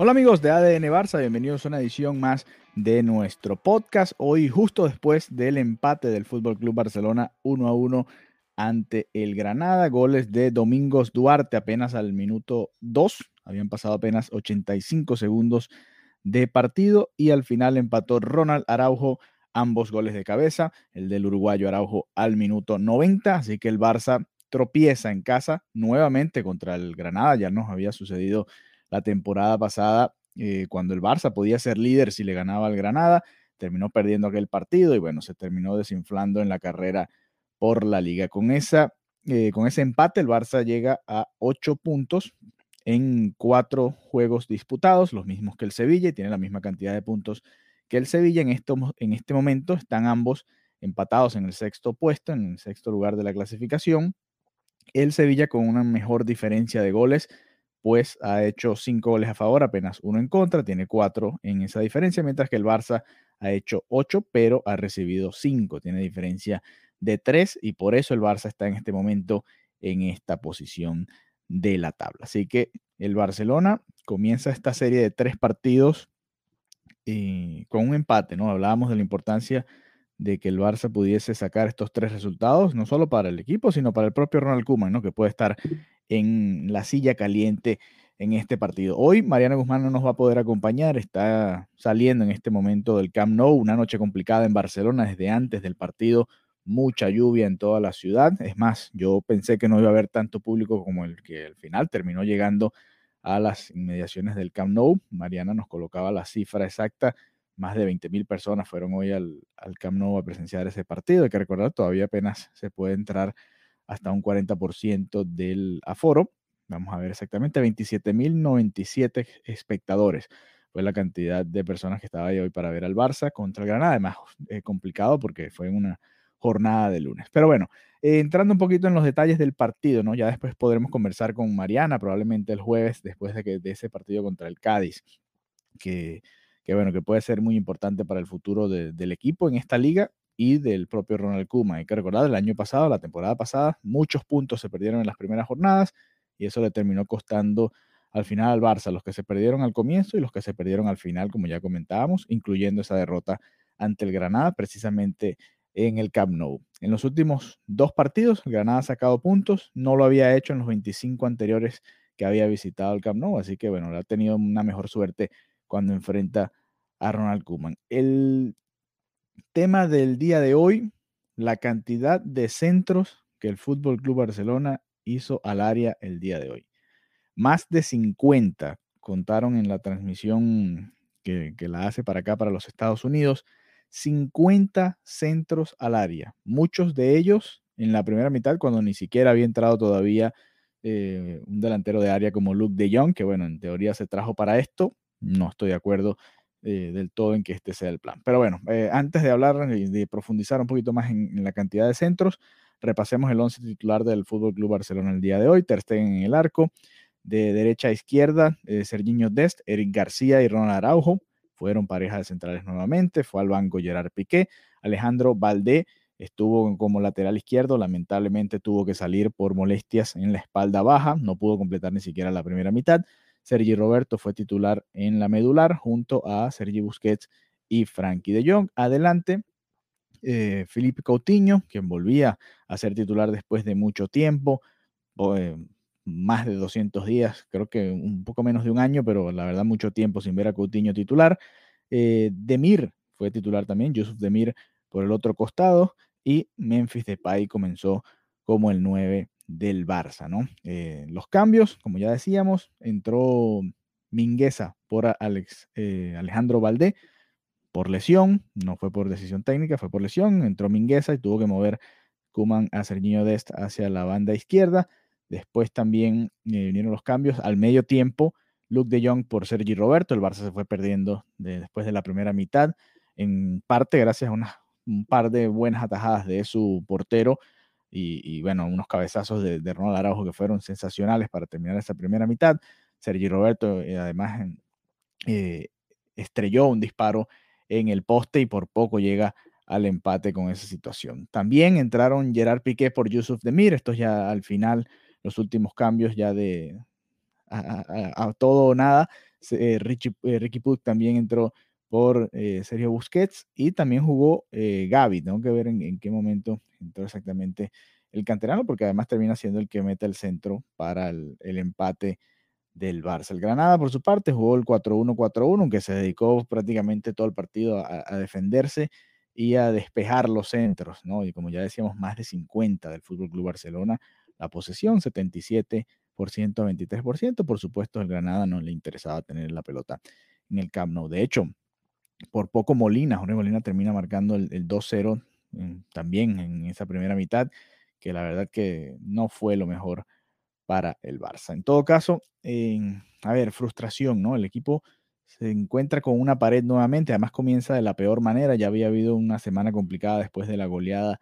Hola amigos de ADN Barça, bienvenidos a una edición más de nuestro podcast. Hoy justo después del empate del Fútbol Club Barcelona 1 a 1 ante el Granada, goles de Domingos Duarte apenas al minuto 2, habían pasado apenas 85 segundos de partido y al final empató Ronald Araujo ambos goles de cabeza, el del uruguayo Araujo al minuto 90, así que el Barça tropieza en casa nuevamente contra el Granada, ya nos había sucedido la temporada pasada, eh, cuando el Barça podía ser líder si le ganaba al Granada, terminó perdiendo aquel partido y bueno, se terminó desinflando en la carrera por la liga. Con, esa, eh, con ese empate, el Barça llega a ocho puntos en cuatro juegos disputados, los mismos que el Sevilla, y tiene la misma cantidad de puntos que el Sevilla. En, esto, en este momento están ambos empatados en el sexto puesto, en el sexto lugar de la clasificación. El Sevilla con una mejor diferencia de goles pues ha hecho cinco goles a favor, apenas uno en contra, tiene cuatro en esa diferencia, mientras que el Barça ha hecho ocho, pero ha recibido cinco, tiene diferencia de tres y por eso el Barça está en este momento en esta posición de la tabla. Así que el Barcelona comienza esta serie de tres partidos eh, con un empate, ¿no? Hablábamos de la importancia de que el Barça pudiese sacar estos tres resultados, no solo para el equipo, sino para el propio Ronald Koeman, ¿no? Que puede estar en la silla caliente en este partido. Hoy Mariana Guzmán no nos va a poder acompañar, está saliendo en este momento del Camp Nou, una noche complicada en Barcelona desde antes del partido, mucha lluvia en toda la ciudad. Es más, yo pensé que no iba a haber tanto público como el que al final terminó llegando a las inmediaciones del Camp Nou. Mariana nos colocaba la cifra exacta. Más de 20 mil personas fueron hoy al, al Camp Nou a presenciar ese partido. Hay que recordar, todavía apenas se puede entrar hasta un 40% del aforo. Vamos a ver exactamente, 27.097 espectadores fue la cantidad de personas que estaba ahí hoy para ver al Barça contra el Granada. Además, eh, complicado porque fue una jornada de lunes. Pero bueno, eh, entrando un poquito en los detalles del partido, ¿no? Ya después podremos conversar con Mariana, probablemente el jueves, después de, que, de ese partido contra el Cádiz, que, que bueno, que puede ser muy importante para el futuro de, del equipo en esta liga y del propio Ronald Koeman. Hay que recordar, el año pasado, la temporada pasada, muchos puntos se perdieron en las primeras jornadas y eso le terminó costando al final al Barça, los que se perdieron al comienzo y los que se perdieron al final, como ya comentábamos, incluyendo esa derrota ante el Granada, precisamente en el Camp Nou. En los últimos dos partidos, el Granada ha sacado puntos, no lo había hecho en los 25 anteriores que había visitado el Camp Nou, así que bueno, ha tenido una mejor suerte cuando enfrenta a Ronald Koeman. El tema del día de hoy, la cantidad de centros que el Fútbol Club Barcelona hizo al área el día de hoy. Más de 50 contaron en la transmisión que, la hace para acá, para los Estados Unidos. 50 centros al área, muchos de ellos en la primera mitad cuando ni siquiera había entrado todavía eh, un delantero de área como Luke de Jong, que bueno, en teoría se trajo para esto. No estoy de acuerdo eh, del todo en que este sea el plan. Pero bueno, eh, antes de hablar y de profundizar un poquito más en, la cantidad de centros, repasemos el 11 titular del Fútbol Club Barcelona el día de hoy. Ter Stegen en el arco, de derecha a izquierda, eh, Serginho Dest, Eric García y Ronald Araujo fueron pareja de centrales nuevamente. Fue al banco Gerard Piqué, Alejandro Valdé estuvo como lateral izquierdo, lamentablemente tuvo que salir por molestias en la espalda baja, no pudo completar ni siquiera la primera mitad. Sergi Roberto fue titular en la medular junto a Sergi Busquets y Frankie de Jong. Adelante, eh, Felipe Coutinho, quien volvía a ser titular después de mucho tiempo, eh, más de 200 días, creo que un poco menos de un año, pero la verdad mucho tiempo sin ver a Coutinho titular. Eh, Demir fue titular también, Yusuf Demir por el otro costado y Memphis Depay comenzó como el 9 del Barça, ¿no? Eh, los cambios, como ya decíamos, entró Mingueza por Alex, eh, Alejandro Valdé, por lesión, no fue por decisión técnica, fue por lesión, entró Mingueza y tuvo que mover Kuman a Serginho Dest hacia la banda izquierda. Después también eh, vinieron los cambios. Al medio tiempo, Luke de Jong por Sergi Roberto. El Barça se fue perdiendo después de la primera mitad, en parte gracias a un par de buenas atajadas de su portero y, bueno, unos cabezazos de, Ronald Araujo que fueron sensacionales para terminar esa primera mitad. Sergi Roberto, eh, además, eh, estrelló un disparo en el poste y por poco llega al empate con esa situación. También entraron Gerard Piqué por Yusuf Demir, estos ya al final, los últimos cambios ya de a, todo o nada. Eh, Ricky Puck también entró por Sergio Busquets y también jugó Gaby. Tengo que ver en, qué momento entró exactamente el canterano, porque además termina siendo el que mete el centro para el, empate del Barça. El Granada, por su parte, jugó el 4-1-4-1, aunque se dedicó prácticamente todo el partido a, defenderse y a despejar los centros, ¿no? Y como ya decíamos, más de 50 del Fútbol Club Barcelona, la posesión 77%, 23%. Por supuesto, el Granada no le interesaba tener la pelota en el Camp. De hecho, por poco Molina, Jorge Molina termina marcando el, el 2-0 también en esa primera mitad, que la verdad que no fue lo mejor para el Barça. En todo caso, a ver, frustración, ¿no? El equipo se encuentra con una pared nuevamente, además comienza de la peor manera, ya había habido una semana complicada después de la goleada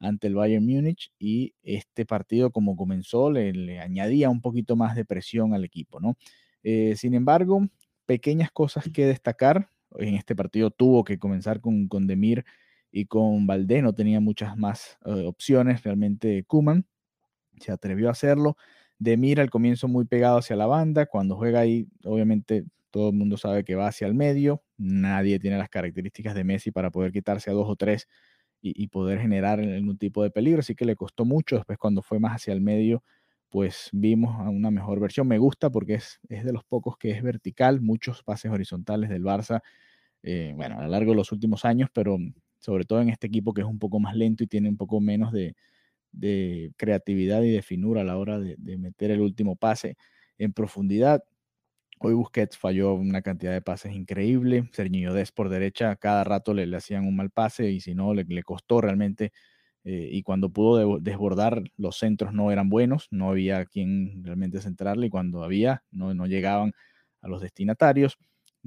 ante el Bayern Múnich y este partido como comenzó le, añadía un poquito más de presión al equipo, ¿no? Eh, sin embargo, pequeñas cosas que destacar, en este partido tuvo que comenzar con, con Demir y con Valdé no tenía muchas más eh, opciones. Realmente Kuman se atrevió a hacerlo. De Mira al comienzo muy pegado hacia la banda. Cuando juega ahí, obviamente todo el mundo sabe que va hacia el medio. Nadie tiene las características de Messi para poder quitarse a dos o tres y, poder generar algún tipo de peligro. Así que le costó mucho. Después cuando fue más hacia el medio, pues vimos a una mejor versión. Me gusta porque es, es de los pocos que es vertical. Muchos pases horizontales del Barça. Eh, bueno, a lo largo de los últimos años, pero sobre todo en este equipo que es un poco más lento y tiene un poco menos de, creatividad y de finura a la hora de, meter el último pase en profundidad. Hoy Busquets falló una cantidad de pases increíble. Serginho Des por derecha, cada rato le, hacían un mal pase y si no, le, costó realmente. Eh, y cuando pudo desbordar, los centros no eran buenos, no había quien realmente centrarle y cuando había, no, no llegaban a los destinatarios.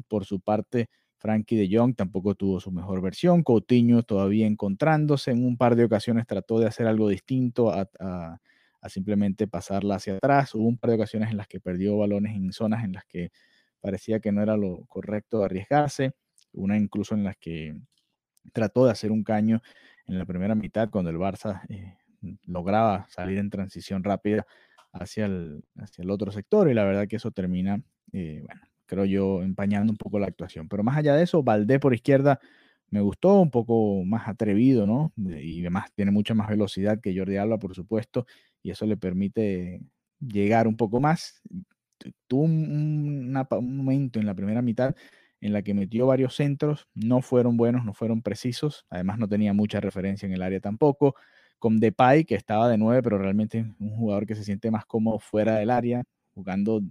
Por su parte, Frankie de Jong tampoco tuvo su mejor versión. Coutinho todavía encontrándose. En un par de ocasiones trató de hacer algo distinto a, simplemente pasarla hacia atrás. Hubo un par de ocasiones en las que perdió balones en zonas en las que parecía que no era lo correcto arriesgarse. Una incluso en las que trató de hacer un caño en la primera mitad cuando el Barça eh, lograba salir en transición rápida hacia el, hacia el otro sector y la verdad que eso termina, eh, bueno, creo yo, empañando un poco la actuación. Pero más allá de eso, Valdé por izquierda me gustó, un poco más atrevido, ¿no? Y además tiene mucha más velocidad que Jordi Alba, por supuesto, y eso le permite llegar un poco más. Tuvo un, momento en la primera mitad en la que metió varios centros, no fueron buenos, no fueron precisos, además no tenía mucha referencia en el área tampoco. Con Depay, que estaba de nueve, pero realmente un jugador que se siente más cómodo fuera del área, jugando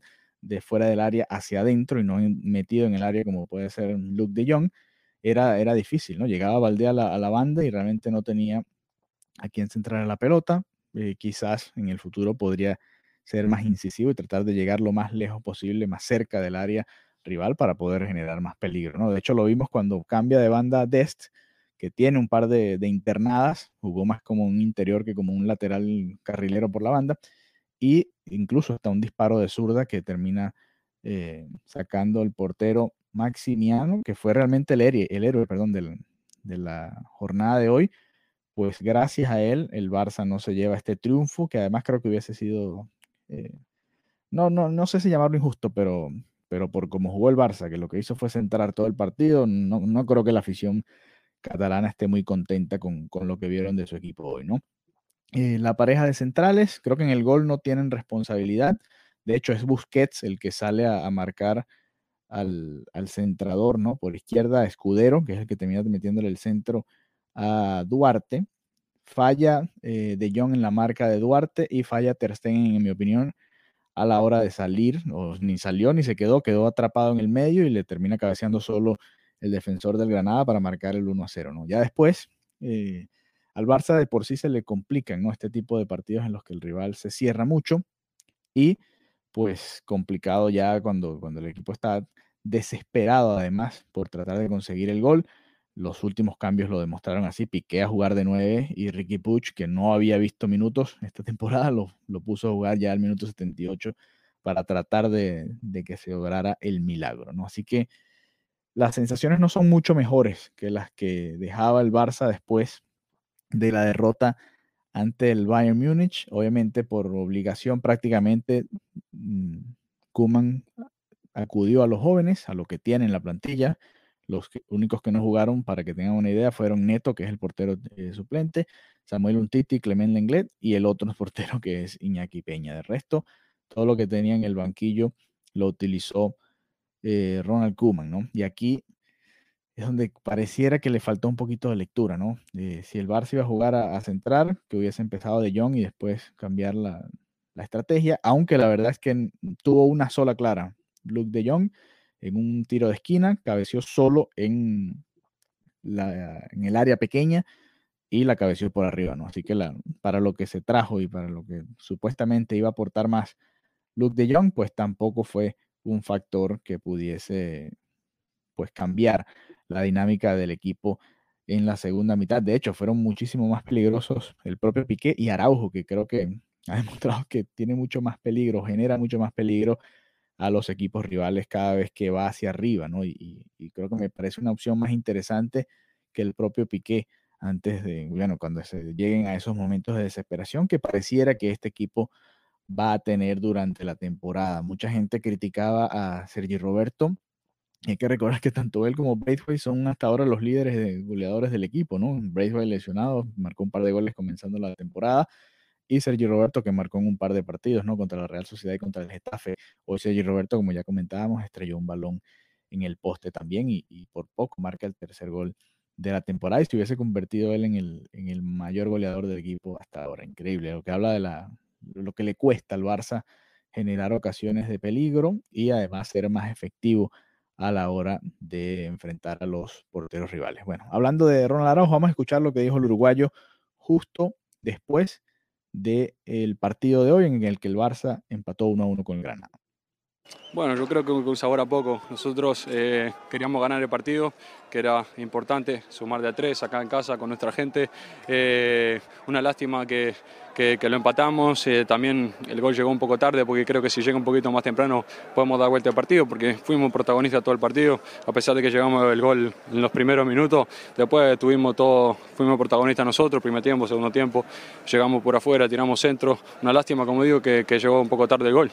de fuera del área hacia adentro y no metido en el área como puede ser Luke de Jong, era, era difícil, ¿no? Llegaba Valdé a la, a la banda y realmente no tenía a quién centrar la pelota. Eh, quizás en el futuro podría ser más incisivo y tratar de llegar lo más lejos posible, más cerca del área rival para poder generar más peligro, ¿no? De hecho, lo vimos cuando cambia de banda Dest, que tiene un par de, internadas, jugó más como un interior que como un lateral carrilero por la banda, y incluso hasta un disparo de zurda que termina eh, sacando el portero Maximiano, que fue realmente el héroe, el héroe perdón, de la jornada de hoy. Pues gracias a él, el Barça no se lleva este triunfo, que además creo que hubiese sido, eh, no, no, no sé si llamarlo injusto, pero, pero por cómo jugó el Barça, que lo que hizo fue centrar todo el partido, no, no creo que la afición catalana esté muy contenta con, con lo que vieron de su equipo hoy, ¿no? Eh, la pareja de centrales, creo que en el gol no tienen responsabilidad. De hecho, es Busquets el que sale a, marcar al, centrador, ¿no? Por izquierda, Escudero, que es el que termina metiéndole el centro a Duarte. Falla eh, De Jong en la marca de Duarte y falla Ter en mi opinión, a la hora de salir. Ni salió ni se quedó, quedó atrapado en el medio y le termina cabeceando solo el defensor del Granada para marcar el 1 a 0, ¿no? Ya después, eh, al Barça de por sí se le complican, ¿no? Este tipo de partidos en los que el rival se cierra mucho y pues complicado ya cuando, cuando el equipo está desesperado además por tratar de conseguir el gol. Los últimos cambios lo demostraron así. Piqué a jugar de 9 y Ricky Puch, que no había visto minutos esta temporada, lo, lo puso a jugar ya al minuto 78 para tratar de, de, que se lograra el milagro. ¿no? Así que las sensaciones no son mucho mejores que las que dejaba el Barça después de la derrota ante el Bayern Múnich. Obviamente por obligación prácticamente Kuman mm, acudió a los jóvenes, a lo que tiene en la plantilla. Los únicos que no jugaron, para que tengan una idea, fueron Neto, que es el portero eh, suplente, Samuel Untiti, Clement Lenglet y el otro portero que es Iñaki Peña. De resto, todo lo que tenía en el banquillo lo utilizó eh, Ronald Koeman, ¿no? Y aquí es donde pareciera que le faltó un poquito de lectura, ¿no? Eh, si el Barça iba a jugar a, centrar, que hubiese empezado de Jong y después cambiar la, estrategia, aunque la verdad es que tuvo una sola clara. Luke de Jong en un tiro de esquina, cabeció solo en, la, en el área pequeña y la cabeció por arriba, ¿no? Así que para lo que se trajo y para lo que supuestamente iba a aportar más Luke de Jong, pues tampoco fue un factor que pudiese pues cambiar la dinámica del equipo en la segunda mitad. De hecho, fueron muchísimo más peligrosos el propio Piqué y Araujo, que creo que ha demostrado que tiene mucho más peligro, genera mucho más peligro a los equipos rivales cada vez que va hacia arriba, ¿no? Y, creo que me parece una opción más interesante que el propio Piqué antes de, bueno, cuando se lleguen a esos momentos de desesperación que pareciera que este equipo va a tener durante la temporada. Mucha gente criticaba a Sergi Roberto hay que recordar que tanto él como Braithwaite son hasta ahora los líderes de goleadores del equipo, ¿no? Braithwaite lesionado, marcó un par de goles comenzando la temporada, y Sergio Roberto que marcó en un par de partidos, ¿no? Contra la Real Sociedad y contra el Getafe. Hoy Sergio Roberto, como ya comentábamos, estrelló un balón en el poste también y, por poco marca el tercer gol de la temporada y se hubiese convertido él en el, en el mayor goleador del equipo hasta ahora. Increíble, lo que habla de la, lo que le cuesta al Barça generar ocasiones de peligro y además ser más efectivo a la hora de enfrentar a los porteros rivales. Bueno, hablando de Ronald Araujo, vamos a escuchar lo que dijo el uruguayo justo después del partido de hoy en el que el Barça empató 1 a 1 con el Granada. Bueno, yo creo que un sabor a poco. Nosotros eh, queríamos ganar el partido, que era importante, sumar de a tres acá en casa con nuestra gente. Eh, una lástima que, que, lo empatamos. Eh, también el gol llegó un poco tarde, porque creo que si llega un poquito más temprano podemos dar vuelta al partido, porque fuimos protagonistas todo el partido, a pesar de que llegamos el gol en los primeros minutos. Después tuvimos todo, fuimos protagonistas nosotros, primer tiempo, segundo tiempo, llegamos por afuera, tiramos centro. Una lástima, como digo, que llegó un poco tarde el gol.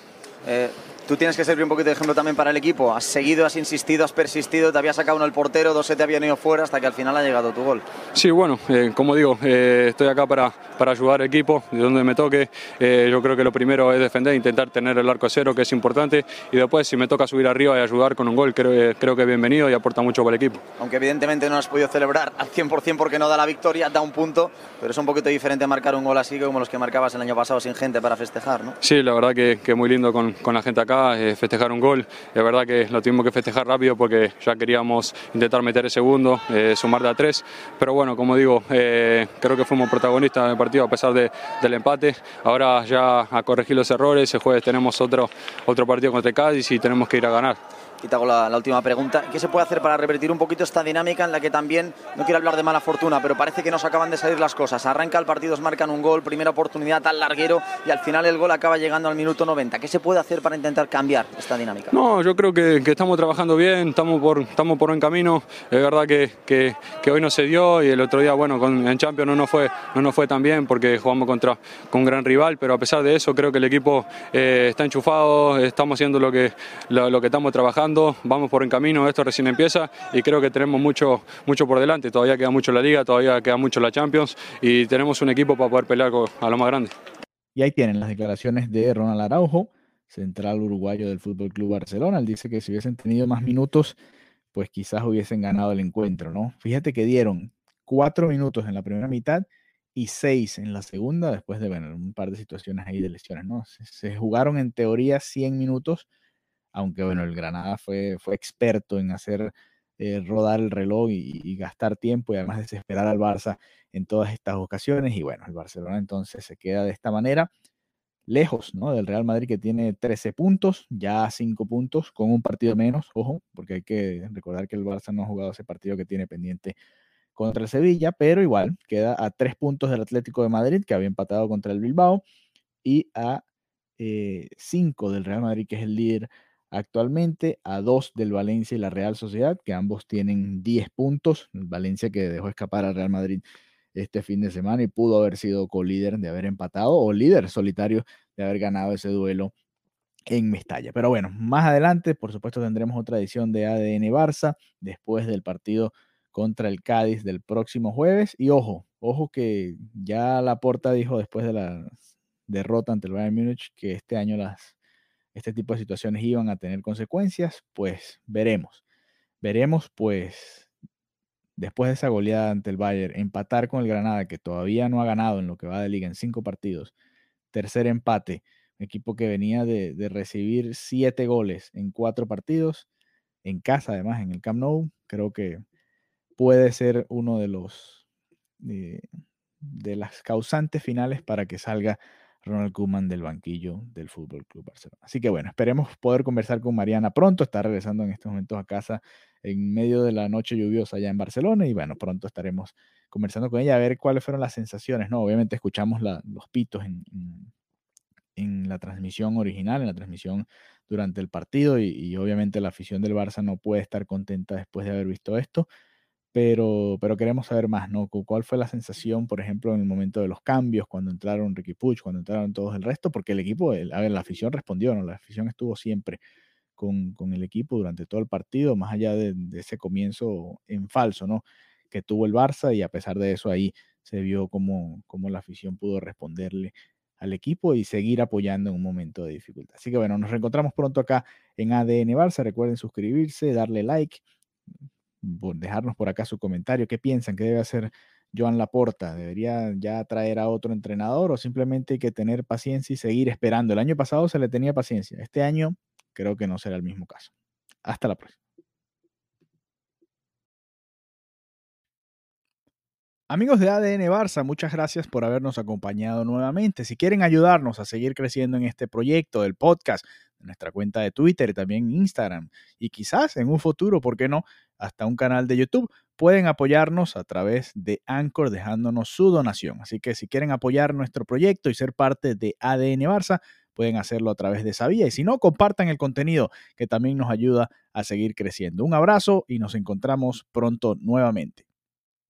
Tú tienes que servir un poquito de ejemplo también para el equipo. Has seguido, has insistido, has persistido, te había sacado uno el portero, dos se te habían ido fuera hasta que al final ha llegado tu gol. Sí, bueno, eh, como digo, eh, estoy acá para, para ayudar al equipo, de donde me toque. Eh, yo creo que lo primero es defender, intentar tener el arco cero, que es importante, y después si me toca subir arriba y ayudar con un gol, creo, creo que es bienvenido y aporta mucho para el equipo. Aunque evidentemente no has podido celebrar al 100% porque no da la victoria, da un punto, pero es un poquito diferente marcar un gol así como los que marcabas el año pasado sin gente para festejar, ¿no? Sí, la verdad que, que muy lindo con, con la gente acá, festejar un gol. Es verdad que lo tuvimos que festejar rápido porque ya queríamos intentar meter el segundo, eh, sumar de a tres. Pero bueno, como digo, eh, creo que fuimos protagonistas del partido a pesar del empate. Ahora ya a corregir los errores. El jueves tenemos otro, otro partido contra el Cádiz y tenemos que ir a ganar. Y hago la, última pregunta. ¿Qué se puede hacer para revertir un poquito esta dinámica en la que también, no quiero hablar de mala fortuna, pero parece que nos acaban de salir las cosas? Arranca el partido, marcan un gol, primera oportunidad tan larguero y al final el gol acaba llegando al minuto 90. ¿Qué se puede hacer para intentar cambiar esta dinámica? No, yo creo que, estamos trabajando bien, estamos por, estamos por buen camino. Es verdad que, que, hoy no se dio y el otro día, bueno, con, en Champions no nos fue, no nos fue tan bien porque jugamos contra con un gran rival, pero a pesar de eso creo que el equipo eh, está enchufado, estamos haciendo lo que, lo que estamos trabajando, vamos por camino, esto recién empieza y creo que tenemos mucho, mucho por delante, todavía queda mucho la liga, todavía queda mucho la Champions y tenemos un equipo para poder pelear a lo más grande. Y ahí tienen las declaraciones de Ronald Araujo, central uruguayo del Fútbol Club Barcelona. Él dice que si hubiesen tenido más minutos, pues quizás hubiesen ganado el encuentro, ¿no? Fíjate que dieron cuatro minutos en la primera mitad y seis en la segunda, después de bueno, un par de situaciones ahí de lesiones, ¿no? Se, se jugaron en teoría 100 minutos aunque bueno, el Granada fue, fue experto en hacer eh, rodar el reloj y, gastar tiempo y además desesperar al Barça en todas estas ocasiones. Y bueno, el Barcelona entonces se queda de esta manera lejos ¿no? del Real Madrid que tiene 13 puntos, ya 5 puntos, con un partido menos, ojo, porque hay que recordar que el Barça no ha jugado ese partido que tiene pendiente contra el Sevilla, pero igual queda a 3 puntos del Atlético de Madrid, que había empatado contra el Bilbao, y a 5 eh, del Real Madrid, que es el líder actualmente, a 2 del Valencia y la Real Sociedad, que ambos tienen 10 puntos. Valencia que dejó escapar al Real Madrid este fin de semana y pudo haber sido co-líder de haber empatado o líder solitario de haber ganado ese duelo en Mestalla. Pero bueno, más adelante, por supuesto, tendremos otra edición de ADN Barça después del partido contra el Cádiz del próximo jueves. Y ojo, ojo que ya Laporta dijo después de la derrota ante el Bayern Múnich que este año las, este tipo de situaciones iban a tener consecuencias. Pues veremos. Veremos, pues después de esa goleada ante el Bayern, empatar con el Granada, que todavía no ha ganado en lo que va de liga en cinco partidos, tercer empate, equipo que venía de, recibir siete goles en cuatro partidos, en casa además, en el Camp Nou, creo que puede ser uno de los eh, de las causantes finales para que salga Ronald Koeman del banquillo del Fútbol Club Barcelona. Así que bueno, esperemos poder conversar con Mariana pronto. Está regresando en estos momentos a casa en medio de la noche lluviosa allá en Barcelona y bueno, pronto estaremos conversando con ella a ver cuáles fueron las sensaciones. No, obviamente escuchamos los pitos en, en, la transmisión original, en la transmisión durante el partido y, y obviamente la afición del Barça no puede estar contenta después de haber visto esto pero, pero queremos saber más, ¿no? ¿Cuál fue la sensación, por ejemplo, en el momento de los cambios, cuando entraron Ricky Puch, cuando entraron todos el resto? Porque el equipo, a ver, la afición respondió, ¿no? La afición estuvo siempre con, con el equipo durante todo el partido, más allá de, ese comienzo en falso, ¿no? Que tuvo el Barça y a pesar de eso ahí se vio cómo, cómo la afición pudo responderle al equipo y seguir apoyando en un momento de dificultad. Así que bueno, nos reencontramos pronto acá en ADN Barça. Recuerden suscribirse, darle like dejarnos por acá su comentario. ¿Qué piensan? ¿Qué debe hacer Joan Laporta? ¿Debería ya traer a otro entrenador o simplemente hay que tener paciencia y seguir esperando? El año pasado se le tenía paciencia. Este año creo que no será el mismo caso. Hasta la próxima. Amigos de ADN Barça, muchas gracias por habernos acompañado nuevamente. Si quieren ayudarnos a seguir creciendo en este proyecto del podcast, en nuestra cuenta de Twitter, también Instagram y quizás en un futuro, ¿por qué no? Hasta un canal de YouTube, pueden apoyarnos a través de Anchor dejándonos su donación. Así que si quieren apoyar nuestro proyecto y ser parte de ADN Barça, pueden hacerlo a través de esa vía. Y si no, compartan el contenido que también nos ayuda a seguir creciendo. Un abrazo y nos encontramos pronto nuevamente.